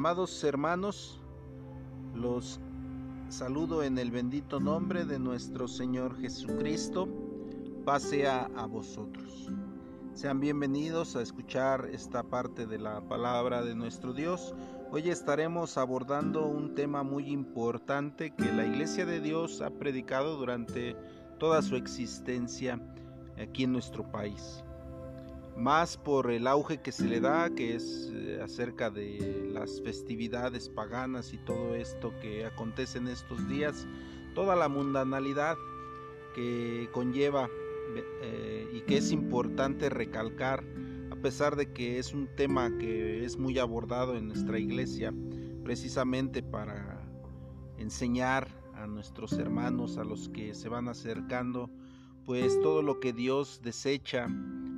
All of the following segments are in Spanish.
Amados hermanos, los saludo en el bendito nombre de nuestro Señor Jesucristo. Pase a, a vosotros. Sean bienvenidos a escuchar esta parte de la palabra de nuestro Dios. Hoy estaremos abordando un tema muy importante que la Iglesia de Dios ha predicado durante toda su existencia aquí en nuestro país más por el auge que se le da, que es eh, acerca de las festividades paganas y todo esto que acontece en estos días, toda la mundanalidad que conlleva eh, y que es importante recalcar, a pesar de que es un tema que es muy abordado en nuestra iglesia, precisamente para enseñar a nuestros hermanos, a los que se van acercando, pues todo lo que Dios desecha,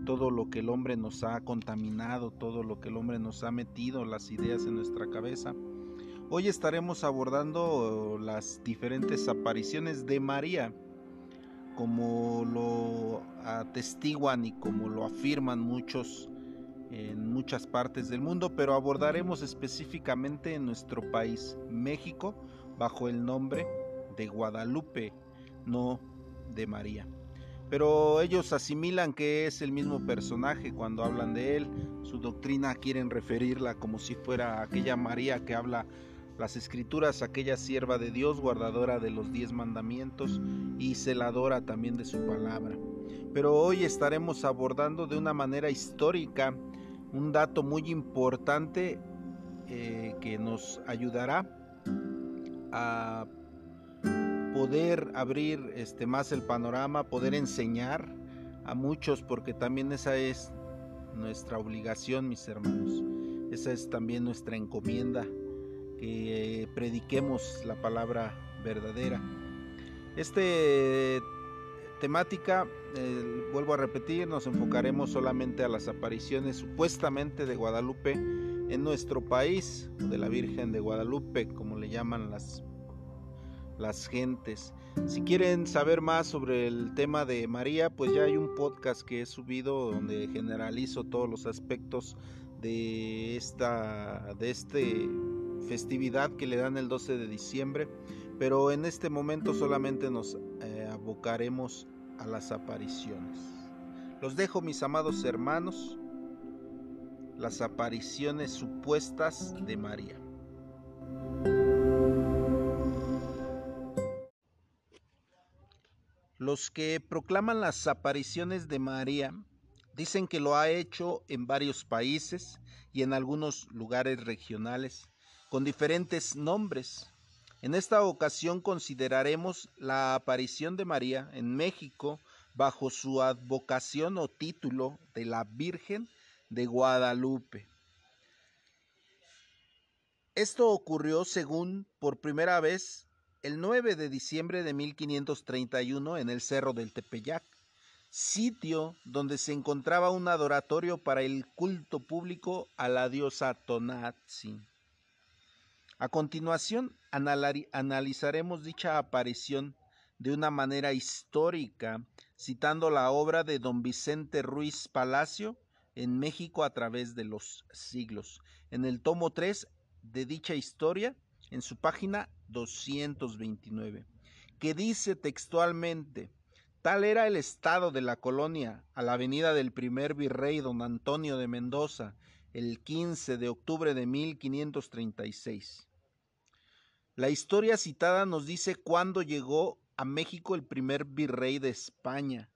todo lo que el hombre nos ha contaminado, todo lo que el hombre nos ha metido, las ideas en nuestra cabeza. Hoy estaremos abordando las diferentes apariciones de María, como lo atestiguan y como lo afirman muchos en muchas partes del mundo, pero abordaremos específicamente en nuestro país, México, bajo el nombre de Guadalupe, no de María pero ellos asimilan que es el mismo personaje cuando hablan de él. Su doctrina quieren referirla como si fuera aquella María que habla las escrituras, aquella sierva de Dios, guardadora de los diez mandamientos y celadora también de su palabra. Pero hoy estaremos abordando de una manera histórica un dato muy importante eh, que nos ayudará a poder abrir este, más el panorama, poder enseñar a muchos, porque también esa es nuestra obligación, mis hermanos. Esa es también nuestra encomienda, que prediquemos la palabra verdadera. Este temática, eh, vuelvo a repetir, nos enfocaremos solamente a las apariciones supuestamente de Guadalupe en nuestro país, de la Virgen de Guadalupe, como le llaman las las gentes. Si quieren saber más sobre el tema de María, pues ya hay un podcast que he subido donde generalizo todos los aspectos de esta de este festividad que le dan el 12 de diciembre, pero en este momento solamente nos eh, abocaremos a las apariciones. Los dejo mis amados hermanos, las apariciones supuestas de María. Los que proclaman las apariciones de María dicen que lo ha hecho en varios países y en algunos lugares regionales con diferentes nombres. En esta ocasión consideraremos la aparición de María en México bajo su advocación o título de la Virgen de Guadalupe. Esto ocurrió según por primera vez el 9 de diciembre de 1531 en el Cerro del Tepeyac, sitio donde se encontraba un adoratorio para el culto público a la diosa Tonantzin. A continuación, analizaremos dicha aparición de una manera histórica, citando la obra de don Vicente Ruiz Palacio en México a través de los siglos. En el tomo 3 de dicha historia, en su página 229, que dice textualmente, tal era el estado de la colonia a la venida del primer virrey don Antonio de Mendoza el 15 de octubre de 1536. La historia citada nos dice cuándo llegó a México el primer virrey de España,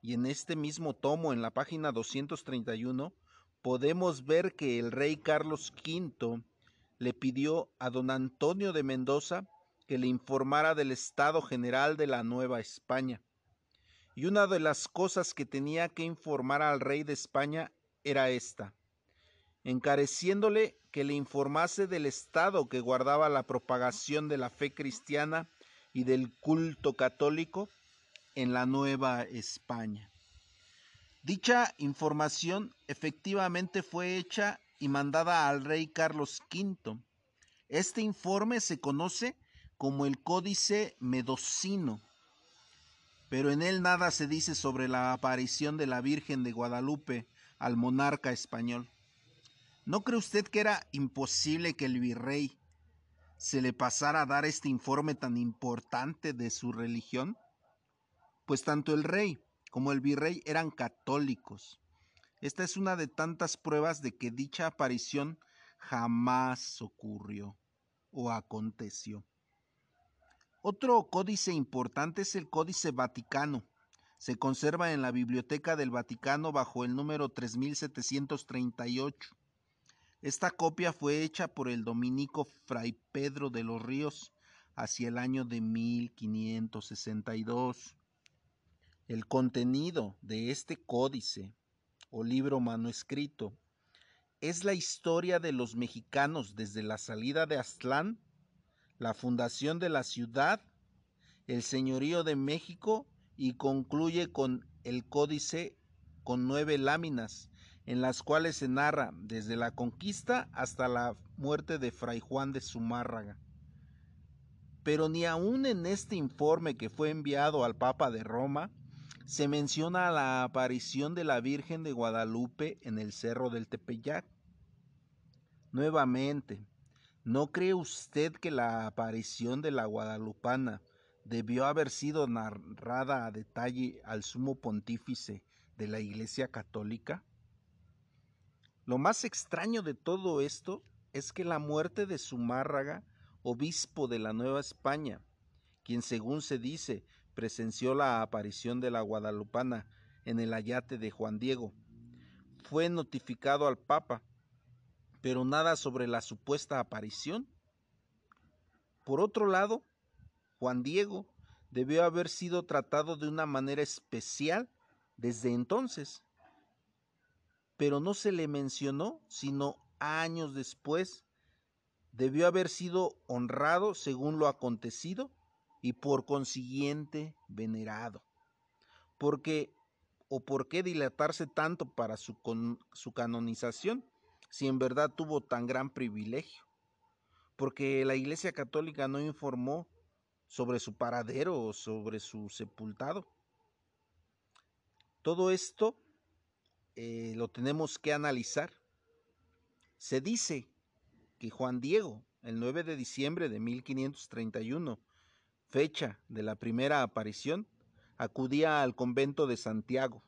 y en este mismo tomo, en la página 231, podemos ver que el rey Carlos V le pidió a don Antonio de Mendoza que le informara del estado general de la Nueva España. Y una de las cosas que tenía que informar al rey de España era esta, encareciéndole que le informase del estado que guardaba la propagación de la fe cristiana y del culto católico en la Nueva España. Dicha información efectivamente fue hecha y mandada al rey Carlos V. Este informe se conoce como el Códice Medocino, pero en él nada se dice sobre la aparición de la Virgen de Guadalupe al monarca español. ¿No cree usted que era imposible que el virrey se le pasara a dar este informe tan importante de su religión? Pues tanto el rey como el virrey eran católicos. Esta es una de tantas pruebas de que dicha aparición jamás ocurrió o aconteció. Otro códice importante es el Códice Vaticano. Se conserva en la Biblioteca del Vaticano bajo el número 3738. Esta copia fue hecha por el dominico Fray Pedro de los Ríos hacia el año de 1562. El contenido de este códice o libro manuscrito es la historia de los mexicanos desde la salida de Aztlán, la fundación de la ciudad, el señorío de México y concluye con el códice con nueve láminas, en las cuales se narra desde la conquista hasta la muerte de Fray Juan de Zumárraga. Pero ni aun en este informe que fue enviado al Papa de Roma, se menciona la aparición de la Virgen de Guadalupe en el Cerro del Tepeyac. Nuevamente, ¿no cree usted que la aparición de la Guadalupana debió haber sido narrada a detalle al sumo pontífice de la Iglesia Católica? Lo más extraño de todo esto es que la muerte de Zumárraga, obispo de la Nueva España, quien según se dice presenció la aparición de la guadalupana en el ayate de Juan Diego. Fue notificado al Papa, pero nada sobre la supuesta aparición. Por otro lado, Juan Diego debió haber sido tratado de una manera especial desde entonces, pero no se le mencionó sino años después. Debió haber sido honrado según lo acontecido y por consiguiente venerado. Porque o por qué dilatarse tanto para su, su canonización si en verdad tuvo tan gran privilegio. Porque la Iglesia Católica no informó sobre su paradero o sobre su sepultado. Todo esto eh, lo tenemos que analizar. Se dice que Juan Diego, el 9 de diciembre de 1531, fecha de la primera aparición, acudía al convento de Santiago,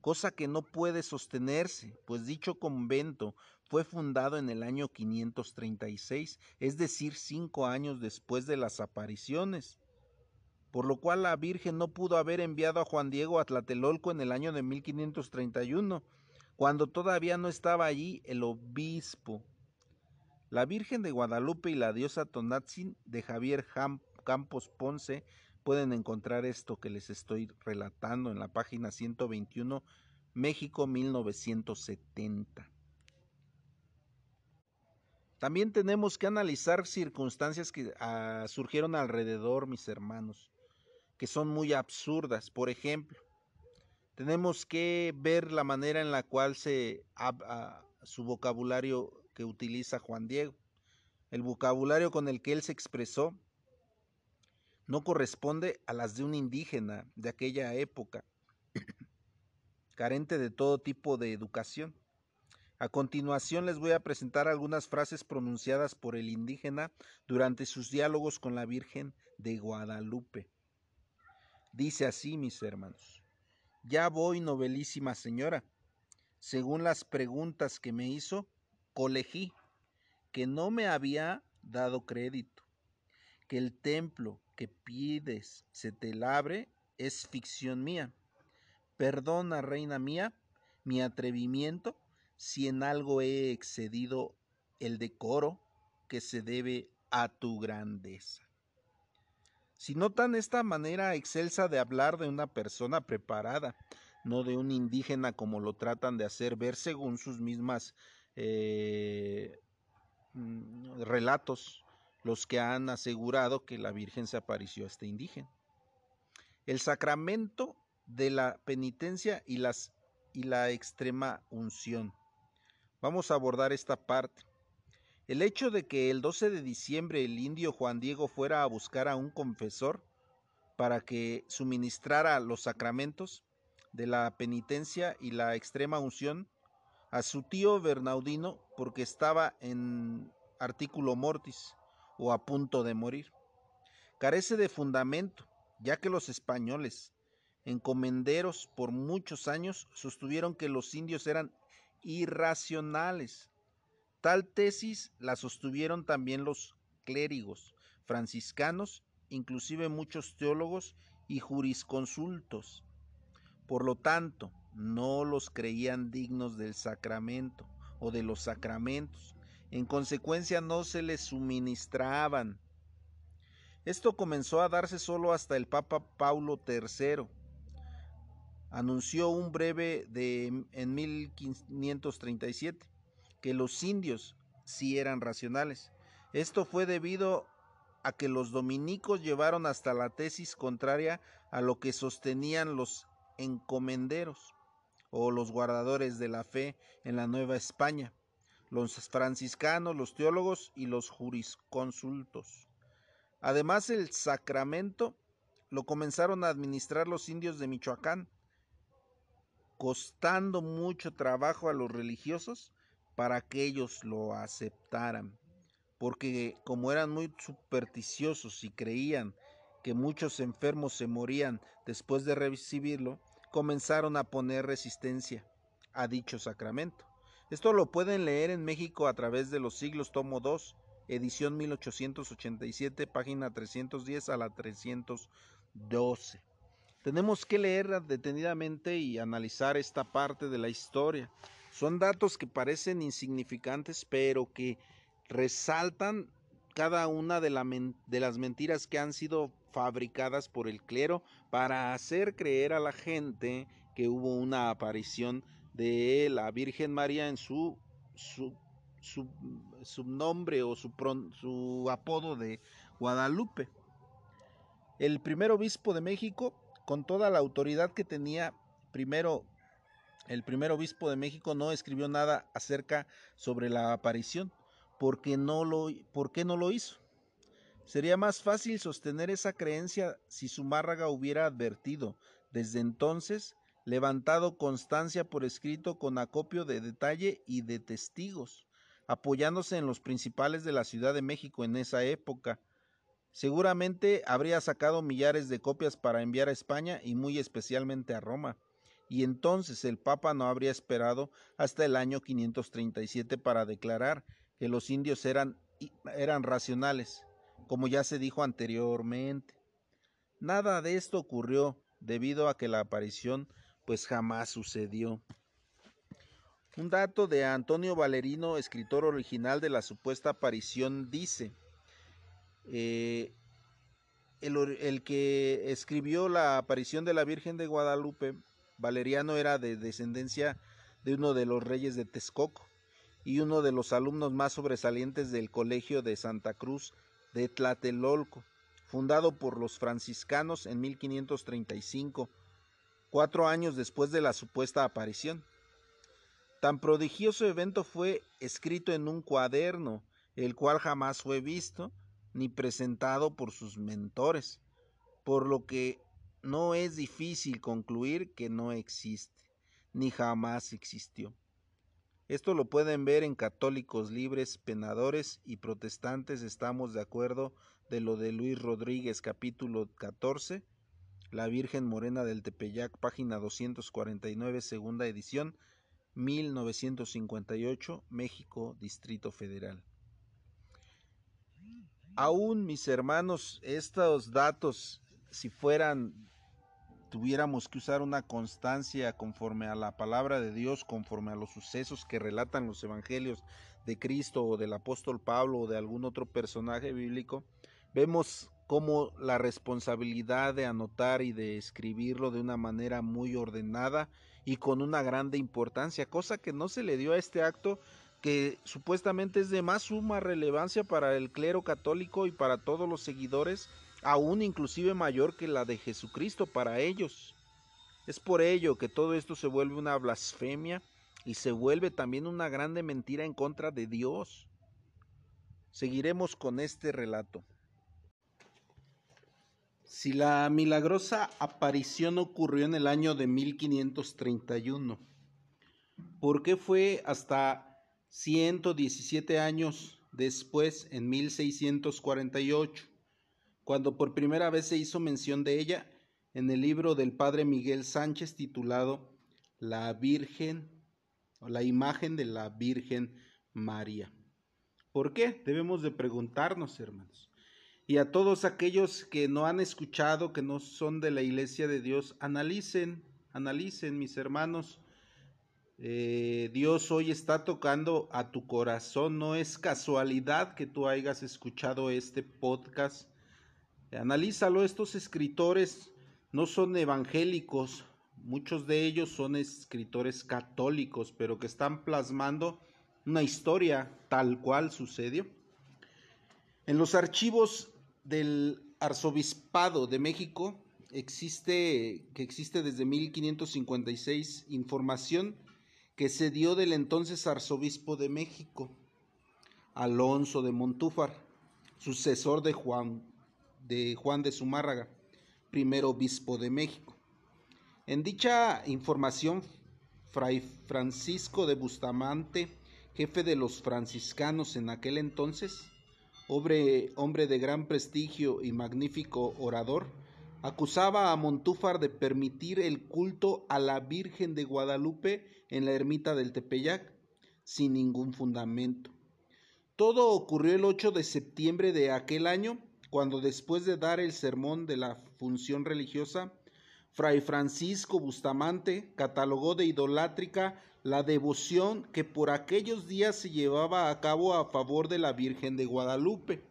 cosa que no puede sostenerse, pues dicho convento fue fundado en el año 536, es decir, cinco años después de las apariciones, por lo cual la Virgen no pudo haber enviado a Juan Diego a Tlatelolco en el año de 1531, cuando todavía no estaba allí el obispo. La Virgen de Guadalupe y la diosa Tonatzin de Javier Ham Campos Ponce pueden encontrar esto que les estoy relatando en la página 121, México 1970. También tenemos que analizar circunstancias que ah, surgieron alrededor, mis hermanos, que son muy absurdas. Por ejemplo, tenemos que ver la manera en la cual se ah, su vocabulario que utiliza Juan Diego, el vocabulario con el que él se expresó no corresponde a las de un indígena de aquella época, carente de todo tipo de educación. A continuación les voy a presentar algunas frases pronunciadas por el indígena durante sus diálogos con la Virgen de Guadalupe. Dice así, mis hermanos, ya voy, novelísima señora. Según las preguntas que me hizo, colegí que no me había dado crédito, que el templo que pides se te labre es ficción mía. Perdona, reina mía, mi atrevimiento si en algo he excedido el decoro que se debe a tu grandeza. Si notan esta manera excelsa de hablar de una persona preparada, no de un indígena como lo tratan de hacer ver según sus mismas eh, mm, relatos los que han asegurado que la Virgen se apareció a este indígena. El sacramento de la penitencia y, las, y la extrema unción. Vamos a abordar esta parte. El hecho de que el 12 de diciembre el indio Juan Diego fuera a buscar a un confesor para que suministrara los sacramentos de la penitencia y la extrema unción a su tío Bernardino porque estaba en artículo mortis o a punto de morir. Carece de fundamento, ya que los españoles, encomenderos por muchos años, sostuvieron que los indios eran irracionales. Tal tesis la sostuvieron también los clérigos franciscanos, inclusive muchos teólogos y jurisconsultos. Por lo tanto, no los creían dignos del sacramento o de los sacramentos. En consecuencia, no se les suministraban. Esto comenzó a darse solo hasta el Papa Paulo III. Anunció un breve de en 1537 que los indios sí eran racionales. Esto fue debido a que los dominicos llevaron hasta la tesis contraria a lo que sostenían los encomenderos o los guardadores de la fe en la Nueva España, los franciscanos, los teólogos y los jurisconsultos. Además, el sacramento lo comenzaron a administrar los indios de Michoacán, costando mucho trabajo a los religiosos para que ellos lo aceptaran, porque como eran muy supersticiosos y creían que muchos enfermos se morían después de recibirlo, comenzaron a poner resistencia a dicho sacramento. Esto lo pueden leer en México a través de los siglos, tomo 2, edición 1887, página 310 a la 312. Tenemos que leer detenidamente y analizar esta parte de la historia. Son datos que parecen insignificantes, pero que resaltan cada una de, de, las mentiras que han sido fabricadas por el clero para hacer creer a la gente que hubo una aparición de la Virgen María en su, su, su, nombre o su, su apodo de Guadalupe. El primer obispo de México, con toda la autoridad que tenía, primero el primer obispo de México no escribió nada acerca sobre la aparición, porque no lo, ¿por qué no lo hizo? Sería más fácil sostener esa creencia si Zumárraga hubiera advertido desde entonces, levantado constancia por escrito con acopio de detalle y de testigos, apoyándose en los principales de la Ciudad de México en esa época. Seguramente habría sacado millares de copias para enviar a España y muy especialmente a Roma y entonces el Papa no habría esperado hasta el año 537 para declarar que los indios eran, eran racionales, como ya se dijo anteriormente. Nada de esto ocurrió debido a que la aparición pues jamás sucedió. Un dato de Antonio Valerino, escritor original de la supuesta aparición, dice, eh, el, el, que escribió la aparición de la Virgen de Guadalupe, Valeriano era de descendencia de uno de los reyes de Texcoco, y uno de los alumnos más sobresalientes del Colegio de Santa Cruz de Tlatelolco, fundado por los franciscanos en 1535, cuatro años después de la supuesta aparición. Tan prodigioso evento fue escrito en un cuaderno, el cual jamás fue visto ni presentado por sus mentores, por lo que no es difícil concluir que no existe, ni jamás existió. Esto lo pueden ver en Católicos Libres, Penadores y Protestantes. Estamos de acuerdo de lo de Luis Rodríguez, capítulo 14, La Virgen Morena del Tepeyac, página 249, segunda edición, 1958, México, Distrito Federal. Aún, mis hermanos, estos datos, si fueran tuviéramos que usar una constancia conforme a la palabra de Dios, conforme a los sucesos que relatan los evangelios de Cristo o del apóstol Pablo o de algún otro personaje bíblico, vemos cómo la responsabilidad de anotar y de escribirlo de una manera muy ordenada y con una grande importancia, cosa que no se le dio a este acto que supuestamente es de más suma relevancia para el clero católico y para todos los seguidores aún inclusive mayor que la de Jesucristo para ellos. Es por ello que todo esto se vuelve una blasfemia y se vuelve también una grande mentira en contra de Dios. Seguiremos con este relato. Si la milagrosa aparición ocurrió en el año de 1531, ¿Por qué fue hasta 117 años después, en 1648, cuando por primera vez se hizo mención de ella en el libro del padre Miguel Sánchez titulado La Virgen o la imagen de la Virgen María? ¿Por qué? Debemos de preguntarnos, hermanos. Y a todos aquellos que no han escuchado, que no son de la iglesia de Dios, analicen, analicen, mis hermanos, eh, Dios hoy está tocando a tu corazón. No es casualidad que tú hayas escuchado este podcast. Analízalo, estos escritores no son evangélicos, muchos de ellos son escritores católicos, pero que están plasmando una historia tal cual sucedió. En los archivos del Arzobispado de México existe, que existe desde 1556, información que se dio del entonces arzobispo de México, Alonso de Montúfar, sucesor de Juan de, Juan de Zumárraga, primer obispo de México. En dicha información, Fray Francisco de Bustamante, jefe de los franciscanos en aquel entonces, hombre, hombre de gran prestigio y magnífico orador, acusaba a Montúfar de permitir el culto a la Virgen de Guadalupe en la ermita del Tepeyac sin ningún fundamento. Todo ocurrió el 8 de septiembre de aquel año, cuando después de dar el sermón de la función religiosa, Fray Francisco Bustamante catalogó de idolátrica la devoción que por aquellos días se llevaba a cabo a favor de la Virgen de Guadalupe.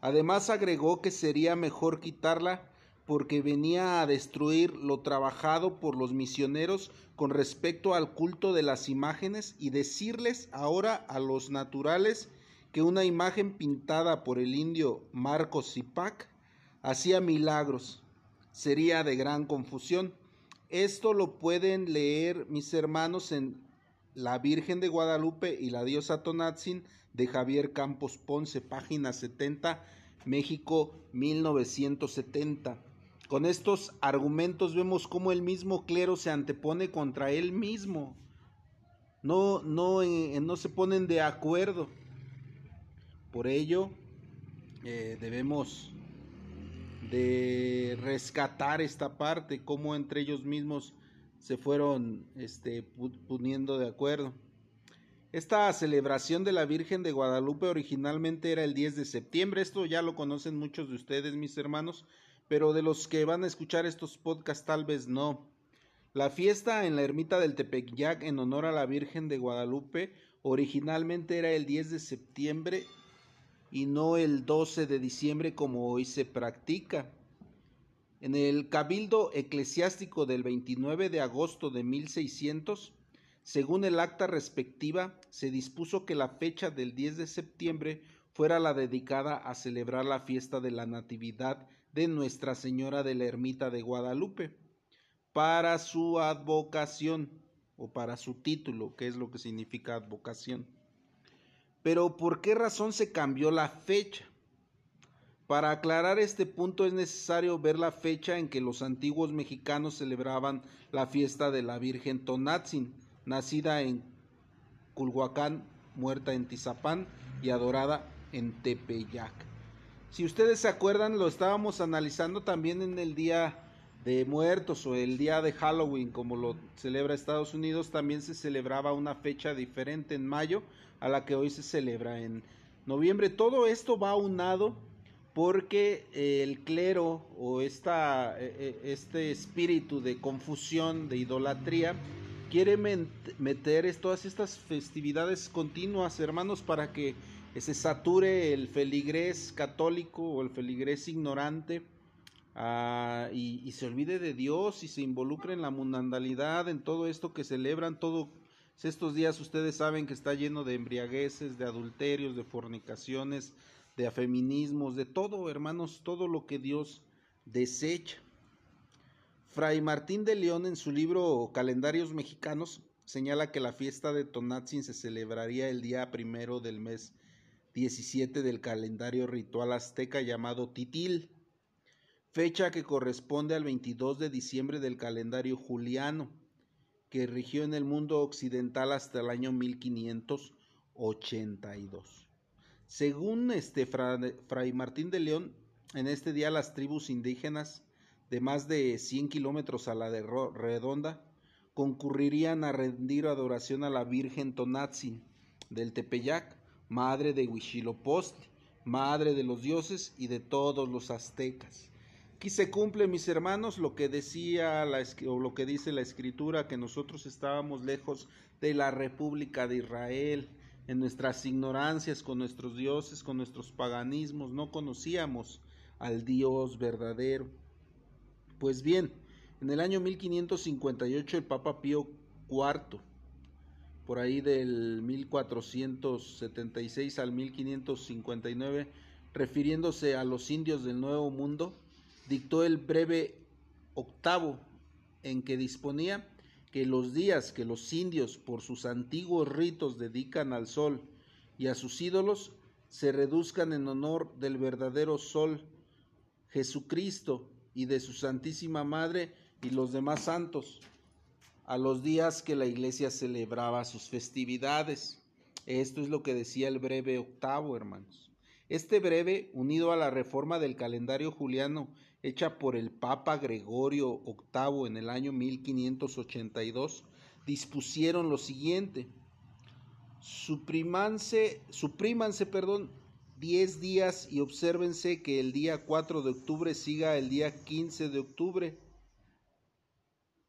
Además agregó que sería mejor quitarla porque venía a destruir lo trabajado por los misioneros con respecto al culto de las imágenes y decirles ahora a los naturales que una imagen pintada por el indio Marcos Zipac hacía milagros. Sería de gran confusión. Esto lo pueden leer mis hermanos en La Virgen de Guadalupe y la diosa Tonatzin de Javier Campos Ponce, página 70, México 1970. Con estos argumentos vemos cómo el mismo clero se antepone contra él mismo. No, no, eh, no se ponen de acuerdo. Por ello, eh, debemos de rescatar esta parte, cómo entre ellos mismos se fueron este, poniendo de acuerdo. Esta celebración de la Virgen de Guadalupe originalmente era el 10 de septiembre, esto ya lo conocen muchos de ustedes, mis hermanos, pero de los que van a escuchar estos podcasts tal vez no. La fiesta en la ermita del Tepeyac en honor a la Virgen de Guadalupe originalmente era el 10 de septiembre y no el 12 de diciembre como hoy se practica. En el cabildo eclesiástico del 29 de agosto de 1600, según el acta respectiva, se dispuso que la fecha del 10 de septiembre fuera la dedicada a celebrar la fiesta de la Natividad de Nuestra Señora de la Ermita de Guadalupe para su advocación o para su título, que es lo que significa advocación. Pero ¿por qué razón se cambió la fecha? Para aclarar este punto es necesario ver la fecha en que los antiguos mexicanos celebraban la fiesta de la Virgen Tonatzin, nacida en Culhuacán, muerta en Tizapán y adorada en Tepeyac. Si ustedes se acuerdan, lo estábamos analizando también en el Día de Muertos o el Día de Halloween, como lo celebra Estados Unidos, también se celebraba una fecha diferente en mayo a la que hoy se celebra en noviembre. Todo esto va unado porque el clero o esta, e, e, este espíritu de confusión, de idolatría, quiere meter todas estas festividades continuas, hermanos, para que se sature el feligrés católico o el feligrés ignorante ah, y, se olvide de Dios y se involucre en la mundanalidad, en todo esto que celebran, todos estos días ustedes saben que está lleno de embriagueces, de adulterios, de fornicaciones, de afeminismos, de todo, hermanos, todo lo que Dios desecha. Fray Martín de León en su libro Calendarios Mexicanos señala que la fiesta de Tonatzin se celebraría el día primero del mes 17 del calendario ritual azteca llamado Titil, fecha que corresponde al 22 de diciembre del calendario juliano, que rigió en el mundo occidental hasta el año 1582. Según este Fray Martín de León, en este día las tribus indígenas de más de 100 kilómetros a la de redonda concurrirían a rendir adoración a la Virgen Tonatzin del Tepeyac, madre de Huichilopochtli, madre de los dioses y de todos los aztecas. Aquí se cumple, mis hermanos, lo que decía la, o lo que dice la escritura, que nosotros estábamos lejos de la República de Israel, en nuestras ignorancias con nuestros dioses, con nuestros paganismos, no conocíamos al Dios verdadero. Pues bien, en el año 1558 el Papa Pío IV, por ahí del 1476 al 1559, refiriéndose a los indios del Nuevo Mundo, dictó el breve octavo en que disponía que los días que los indios por sus antiguos ritos dedican al sol y a sus ídolos se reduzcan en honor del verdadero sol, Jesucristo, y de su Santísima Madre y los demás santos, a los días que la iglesia celebraba sus festividades. Esto es lo que decía el breve octavo, hermanos. Este breve, unido a la reforma del calendario juliano hecha por el Papa Gregorio VIII en el año 1582, dispusieron lo siguiente. Suprímanse, suprímanse, perdón, 10 días y obsérvense que el día 4 de octubre siga el día 15 de octubre.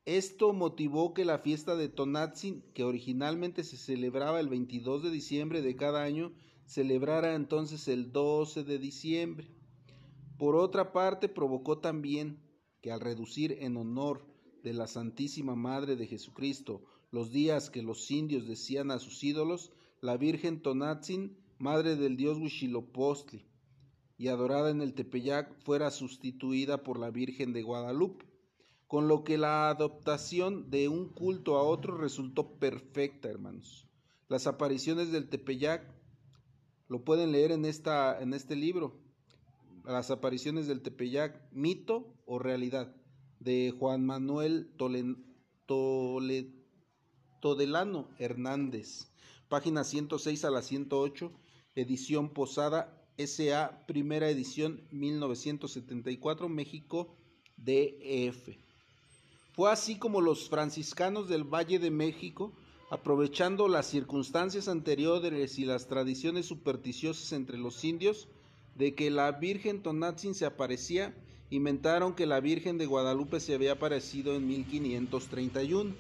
Esto motivó que la fiesta de Tonatzin, que originalmente se celebraba el 22 de diciembre de cada año, celebrara entonces el 12 de diciembre. Por otra parte, provocó también que al reducir en honor de la Santísima Madre de Jesucristo los días que los indios decían a sus ídolos, la Virgen Tonatzin, madre del dios Huitzilopochtli, y adorada en el Tepeyac, fuera sustituida por la Virgen de Guadalupe, con lo que la adoptación de un culto a otro resultó perfecta, hermanos. Las apariciones del Tepeyac lo pueden leer en, esta, en este libro, las apariciones del Tepeyac, mito o realidad, de Juan Manuel Todelano Hernández, página 106 a la 108, edición Posada, SA, primera edición 1974, México, DF. Fue así como los franciscanos del Valle de México, aprovechando las circunstancias anteriores y las tradiciones supersticiosas entre los indios, de que la Virgen Tonatzin se aparecía, inventaron que la Virgen de Guadalupe se había aparecido en 1531.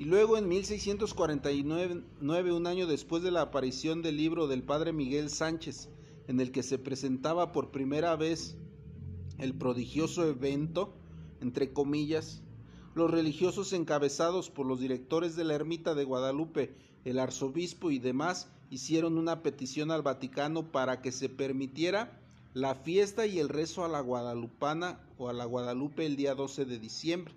Y luego en 1649, un año después de la aparición del libro del padre Miguel Sánchez, en el que se presentaba por primera vez el prodigioso evento, entre comillas, los religiosos encabezados por los directores de la ermita de Guadalupe, el arzobispo y demás, hicieron una petición al Vaticano para que se permitiera la fiesta y el rezo a la guadalupana o a la Guadalupe el día 12 de diciembre.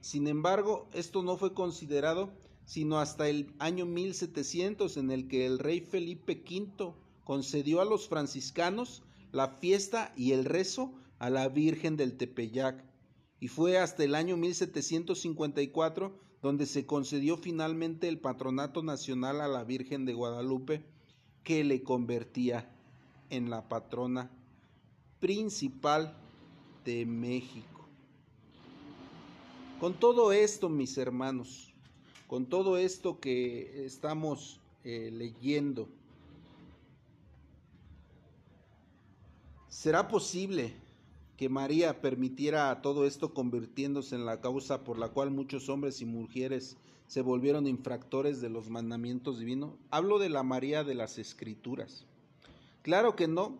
Sin embargo, esto no fue considerado sino hasta el año 1700 en el que el rey Felipe V concedió a los franciscanos la fiesta y el rezo a la Virgen del Tepeyac, y fue hasta el año 1754 donde se concedió finalmente el patronato nacional a la Virgen de Guadalupe, que le convertía en la patrona principal de México. Con todo esto, mis hermanos, con todo esto que estamos eh, leyendo, ¿será posible que María permitiera todo esto convirtiéndose en la causa por la cual muchos hombres y mujeres se volvieron infractores de los mandamientos divinos? Hablo de la María de las Escrituras. Claro que no,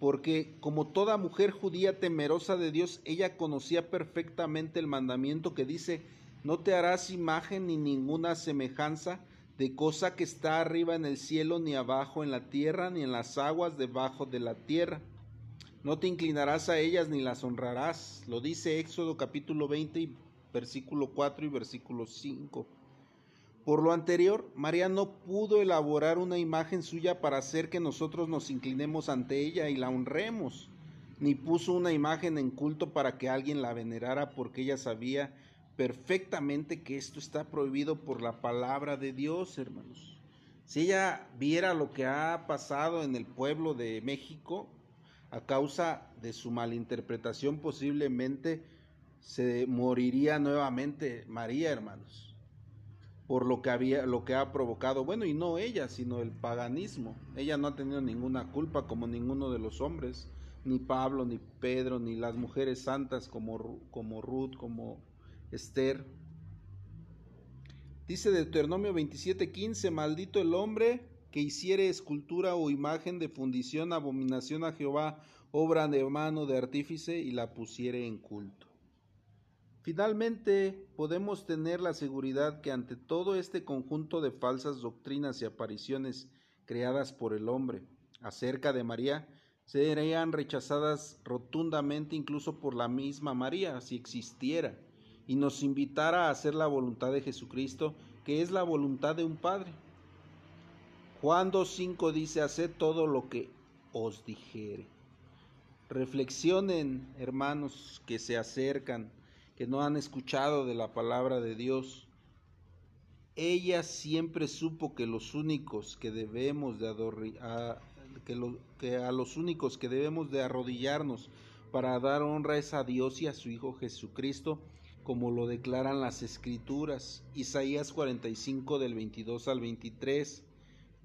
porque como toda mujer judía temerosa de Dios, ella conocía perfectamente el mandamiento que dice, no te harás imagen ni ninguna semejanza de cosa que está arriba en el cielo, ni abajo en la tierra, ni en las aguas debajo de la tierra no te inclinarás a ellas ni las honrarás. Lo dice Éxodo capítulo 20, versículo 4 y versículo 5. Por lo anterior, María no pudo elaborar una imagen suya para hacer que nosotros nos inclinemos ante ella y la honremos, ni puso una imagen en culto para que alguien la venerara porque ella sabía perfectamente que esto está prohibido por la palabra de Dios, hermanos. Si ella viera lo que ha pasado en el pueblo de México, a causa de su malinterpretación posiblemente se moriría nuevamente María, hermanos, por lo que había lo que ha provocado, bueno, y no ella, sino el paganismo. Ella no ha tenido ninguna culpa como ninguno de los hombres, ni Pablo, ni Pedro, ni las mujeres santas como como Ruth, como Esther. Dice Deuteronomio 27:15, maldito el hombre que hiciere escultura o imagen de fundición, abominación a Jehová, obra de mano de artífice, y la pusiere en culto. Finalmente, podemos tener la seguridad que ante todo este conjunto de falsas doctrinas y apariciones creadas por el hombre acerca de María, serían rechazadas rotundamente incluso por la misma María, si existiera y nos invitara a hacer la voluntad de Jesucristo, que es la voluntad de un Padre. Juan 2.5 dice, haced todo lo que os dijere. Reflexionen, hermanos que se acercan, que no han escuchado de la palabra de Dios. Ella siempre supo que los únicos que debemos de a, que, que a los únicos que debemos de arrodillarnos para dar honra es a Dios y a su Hijo Jesucristo como lo declaran las escrituras. Isaías 45 del 22 al 23.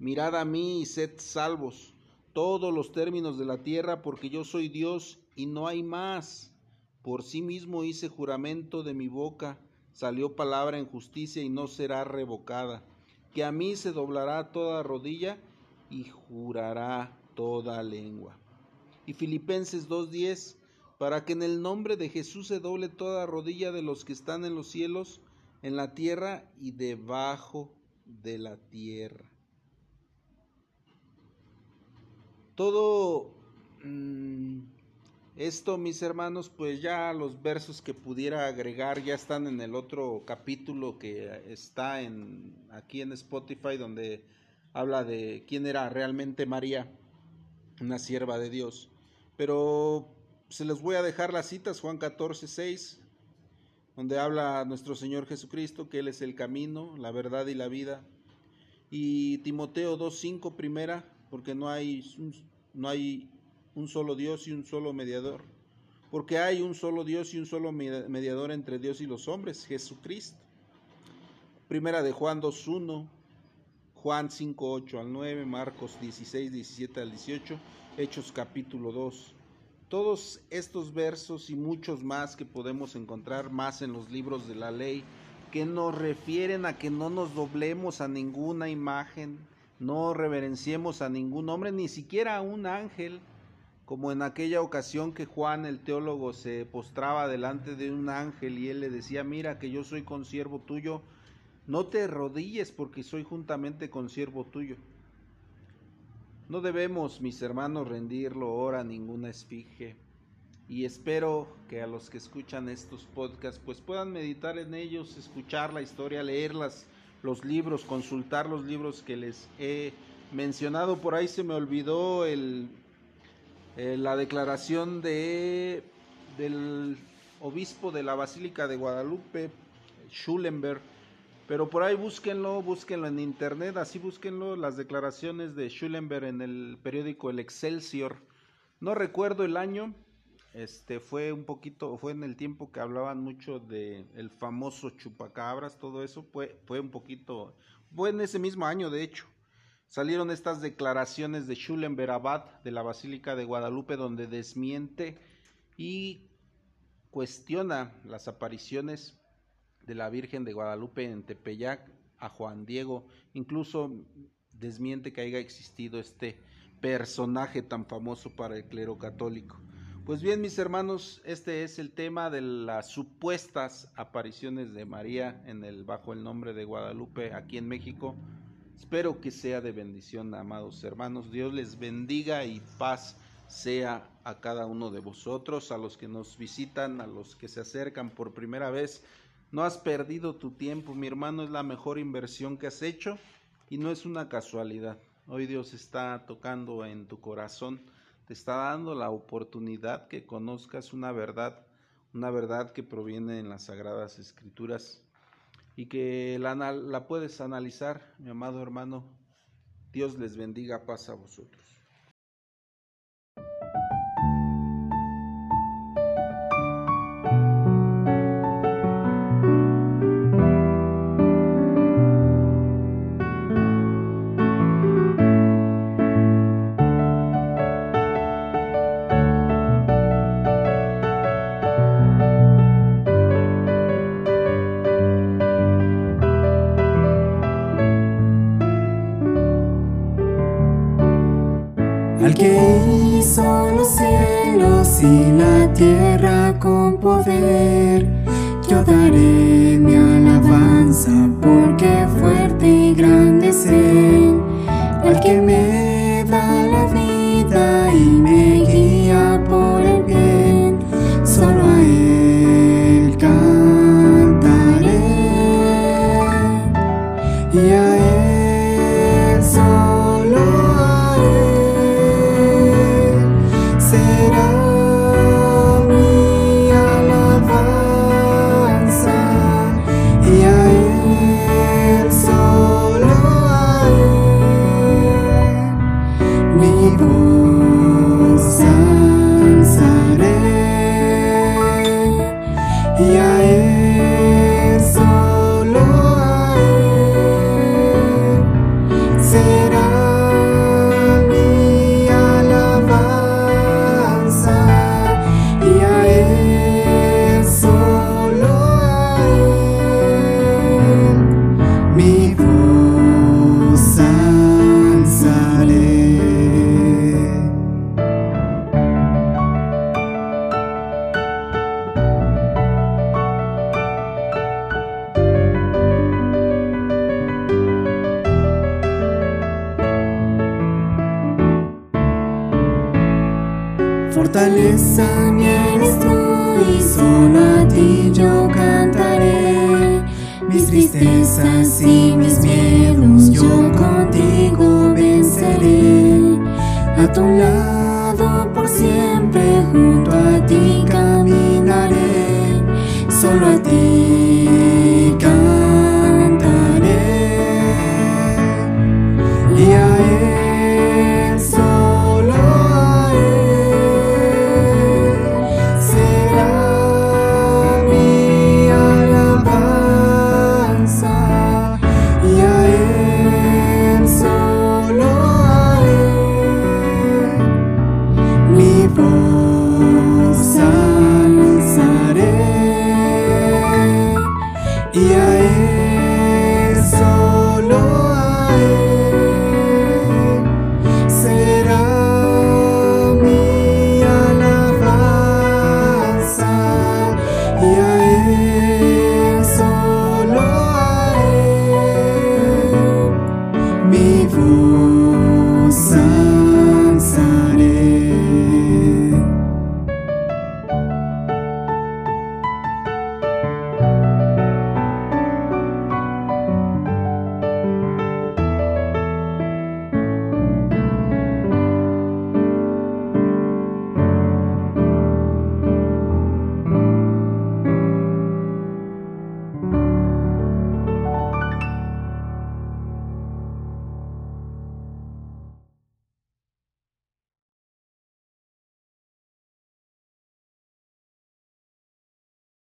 Mirad a mí y sed salvos todos los términos de la tierra, porque yo soy Dios y no hay más. Por sí mismo hice juramento de mi boca, salió palabra en justicia y no será revocada, que a mí se doblará toda rodilla y jurará toda lengua. Y Filipenses 2.10 para que en el nombre de Jesús se doble toda rodilla de los que están en los cielos, en la tierra y debajo de la tierra. Todo mm, esto, mis hermanos, pues ya los versos que pudiera agregar ya están en el otro capítulo que está en aquí en Spotify donde habla de quién era realmente María, una sierva de Dios. Pero se les voy a dejar las citas, Juan 14, 6, donde habla nuestro Señor Jesucristo, que Él es el camino, la verdad y la vida. Y Timoteo 2, 5, primera, porque no hay, no hay un solo Dios y un solo mediador. Porque hay un solo Dios y un solo mediador entre Dios y los hombres, Jesucristo. Primera de Juan 2, 1, Juan 5, 8 al 9, Marcos 16, 17 al 18, Hechos capítulo 2 todos estos versos y muchos más que podemos encontrar más en los libros de la ley, que nos refieren a que no nos doblemos a ninguna imagen, no reverenciemos a ningún hombre, ni siquiera a un ángel, como en aquella ocasión que Juan el teólogo se postraba delante de un ángel y él le decía, mira que yo soy consiervo tuyo, no te rodilles porque soy juntamente consiervo tuyo. No debemos, mis hermanos, rendirlo ahora a ninguna esfinge. Y espero que a los que escuchan estos podcasts pues puedan meditar en ellos, escuchar la historia, leerlas, los libros, consultar los libros que les he mencionado. Por ahí se me olvidó el, eh, la declaración de, del obispo de la Basílica de Guadalupe, Schulenberg, pero por ahí búsquenlo, búsquenlo en internet, así búsquenlo, las declaraciones de Schulenberg en el periódico El Excelsior. No recuerdo el año, este fue un poquito, fue en el tiempo que hablaban mucho de el famoso chupacabras, todo eso, fue, fue un poquito, fue en ese mismo año de hecho. Salieron estas declaraciones de Schulenberg Abad de la Basílica de Guadalupe donde desmiente y cuestiona las apariciones de la Virgen de Guadalupe en Tepeyac a Juan Diego, incluso desmiente que haya existido este personaje tan famoso para el clero católico. Pues bien, mis hermanos, este es el tema de las supuestas apariciones de María bajo el nombre de Guadalupe aquí en México. Espero que sea de bendición, amados hermanos. Dios les bendiga y paz sea a cada uno de vosotros, a los que nos visitan, a los que se acercan por primera vez. No has perdido tu tiempo, mi hermano, es la mejor inversión que has hecho y no es una casualidad. Hoy Dios está tocando en tu corazón, te está dando la oportunidad que conozcas una verdad, una verdad que proviene en las Sagradas Escrituras y que la, la puedes analizar, mi amado hermano. Dios les bendiga, paz a vosotros. si la tierra con poder yo daré.